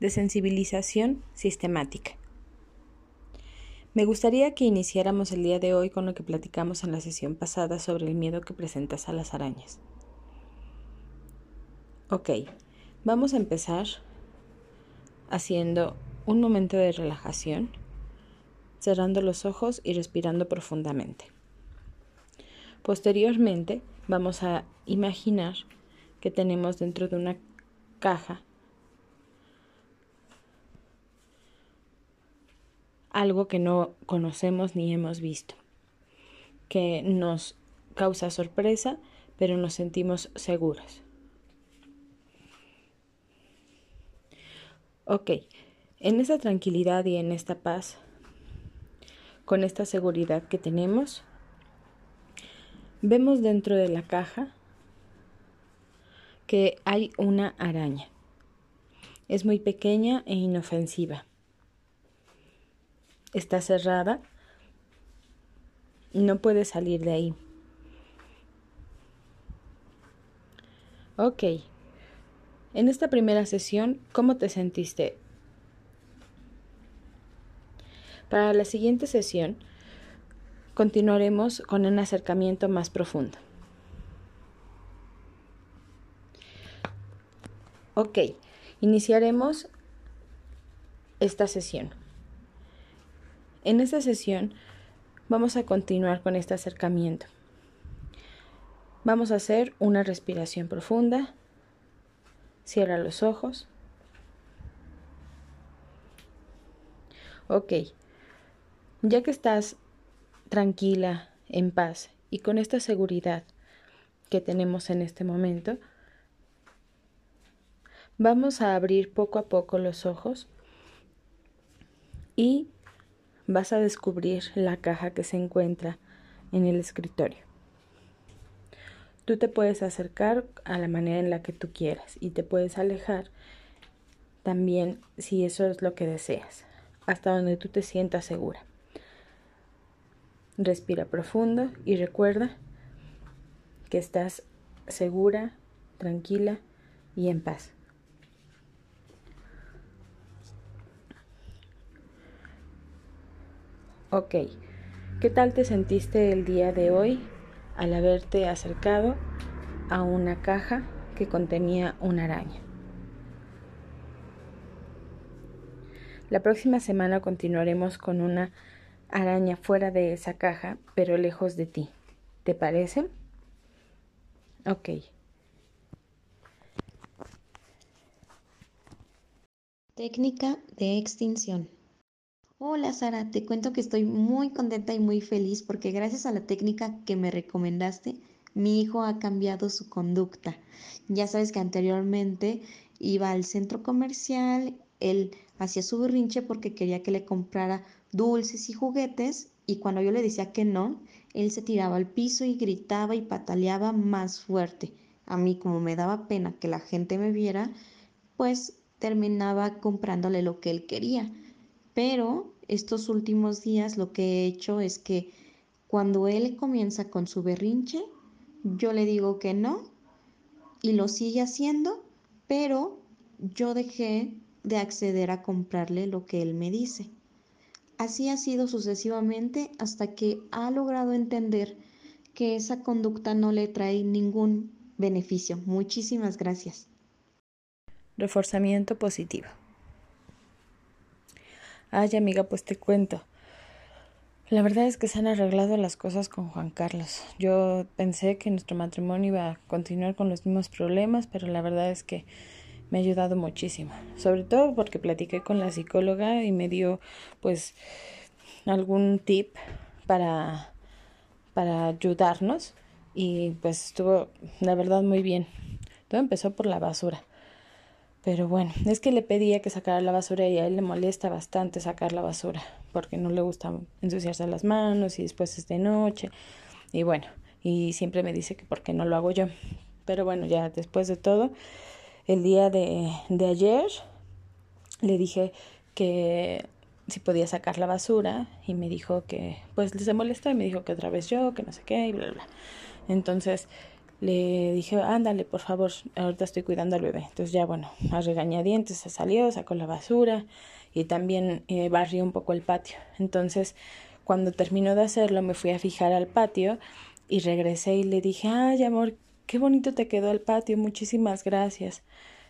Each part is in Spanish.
de sensibilización sistemática. Me gustaría que iniciáramos el día de hoy con lo que platicamos en la sesión pasada sobre el miedo que presentas a las arañas. Ok, vamos a empezar haciendo un momento de relajación, cerrando los ojos y respirando profundamente. Posteriormente, vamos a imaginar que tenemos dentro de una caja algo que no conocemos ni hemos visto, que nos causa sorpresa, pero nos sentimos seguros. Ok, en esta tranquilidad y en esta paz, con esta seguridad que tenemos, vemos dentro de la caja que hay una araña. Es muy pequeña e inofensiva está cerrada, no puedes salir de ahí. Ok, en esta primera sesión, ¿cómo te sentiste? Para la siguiente sesión, continuaremos con un acercamiento más profundo. Ok, iniciaremos esta sesión. En esta sesión vamos a continuar con este acercamiento. Vamos a hacer una respiración profunda. Cierra los ojos. Ok, ya que estás tranquila, en paz y con esta seguridad que tenemos en este momento, vamos a abrir poco a poco los ojos y vas a descubrir la caja que se encuentra en el escritorio. Tú te puedes acercar a la manera en la que tú quieras y te puedes alejar también si eso es lo que deseas, hasta donde tú te sientas segura. Respira profundo y recuerda que estás segura, tranquila y en paz. Ok, ¿qué tal te sentiste el día de hoy al haberte acercado a una caja que contenía una araña? La próxima semana continuaremos con una araña fuera de esa caja, pero lejos de ti. ¿Te parece? Ok. Técnica de extinción. Hola Sara, te cuento que estoy muy contenta y muy feliz porque gracias a la técnica que me recomendaste, mi hijo ha cambiado su conducta. Ya sabes que anteriormente iba al centro comercial, él hacía su berrinche porque quería que le comprara dulces y juguetes y cuando yo le decía que no, él se tiraba al piso y gritaba y pataleaba más fuerte. A mí como me daba pena que la gente me viera, pues terminaba comprándole lo que él quería. Pero estos últimos días lo que he hecho es que cuando él comienza con su berrinche, yo le digo que no y lo sigue haciendo, pero yo dejé de acceder a comprarle lo que él me dice. Así ha sido sucesivamente hasta que ha logrado entender que esa conducta no le trae ningún beneficio. Muchísimas gracias. Reforzamiento positivo. Ay, amiga, pues te cuento. La verdad es que se han arreglado las cosas con Juan Carlos. Yo pensé que nuestro matrimonio iba a continuar con los mismos problemas, pero la verdad es que me ha ayudado muchísimo. Sobre todo porque platiqué con la psicóloga y me dio pues algún tip para para ayudarnos y pues estuvo la verdad muy bien. Todo empezó por la basura. Pero bueno, es que le pedía que sacara la basura y a él le molesta bastante sacar la basura, porque no le gusta ensuciarse las manos y después es de noche. Y bueno, y siempre me dice que por qué no lo hago yo. Pero bueno, ya después de todo, el día de, de ayer le dije que si podía sacar la basura y me dijo que pues se molestó y me dijo que otra vez yo, que no sé qué y bla bla. Entonces le dije, ándale, por favor, ahorita estoy cuidando al bebé. Entonces ya, bueno, a regañadientes se salió, sacó la basura y también eh, barrió un poco el patio. Entonces, cuando terminó de hacerlo, me fui a fijar al patio y regresé y le dije, ay, amor, qué bonito te quedó el patio, muchísimas gracias.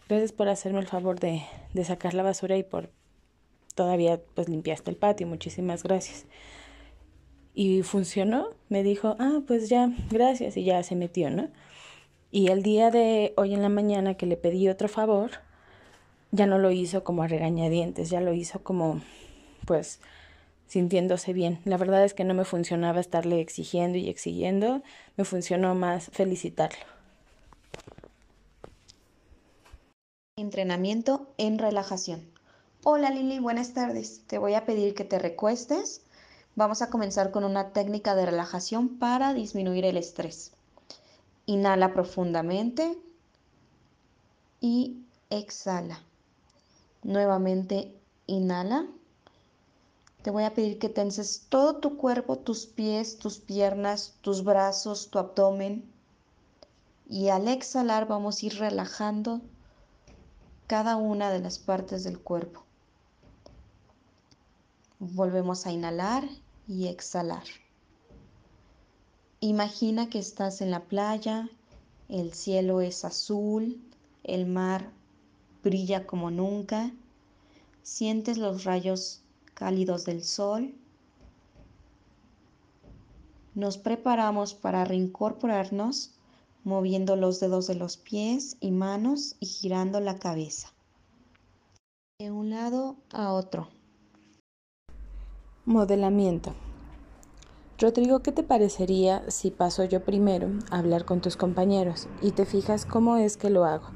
Gracias por hacerme el favor de, de sacar la basura y por todavía pues limpiaste el patio, muchísimas gracias. Y funcionó, me dijo, ah, pues ya, gracias, y ya se metió, ¿no? Y el día de hoy en la mañana que le pedí otro favor, ya no lo hizo como a regañadientes, ya lo hizo como, pues, sintiéndose bien. La verdad es que no me funcionaba estarle exigiendo y exigiendo, me funcionó más felicitarlo. Entrenamiento en relajación. Hola Lili, buenas tardes. Te voy a pedir que te recuestes Vamos a comenzar con una técnica de relajación para disminuir el estrés. Inhala profundamente y exhala. Nuevamente inhala. Te voy a pedir que tenses todo tu cuerpo, tus pies, tus piernas, tus brazos, tu abdomen. Y al exhalar vamos a ir relajando cada una de las partes del cuerpo. Volvemos a inhalar y exhalar. Imagina que estás en la playa, el cielo es azul, el mar brilla como nunca, sientes los rayos cálidos del sol. Nos preparamos para reincorporarnos moviendo los dedos de los pies y manos y girando la cabeza de un lado a otro. Modelamiento. Rodrigo, ¿qué te parecería si paso yo primero a hablar con tus compañeros y te fijas cómo es que lo hago?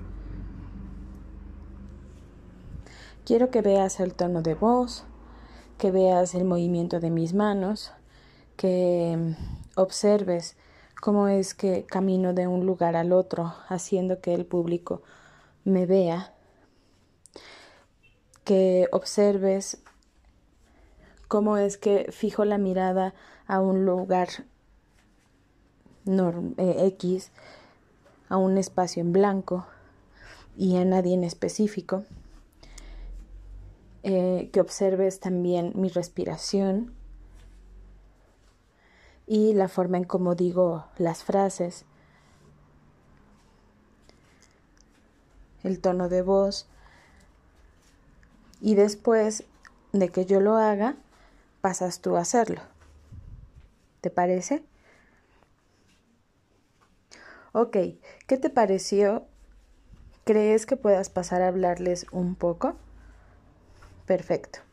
Quiero que veas el tono de voz, que veas el movimiento de mis manos, que observes cómo es que camino de un lugar al otro, haciendo que el público me vea, que observes cómo es que fijo la mirada a un lugar eh, X, a un espacio en blanco y a nadie en específico. Eh, que observes también mi respiración y la forma en cómo digo las frases, el tono de voz y después de que yo lo haga, pasas tú a hacerlo. ¿Te parece? Ok, ¿qué te pareció? ¿Crees que puedas pasar a hablarles un poco? Perfecto.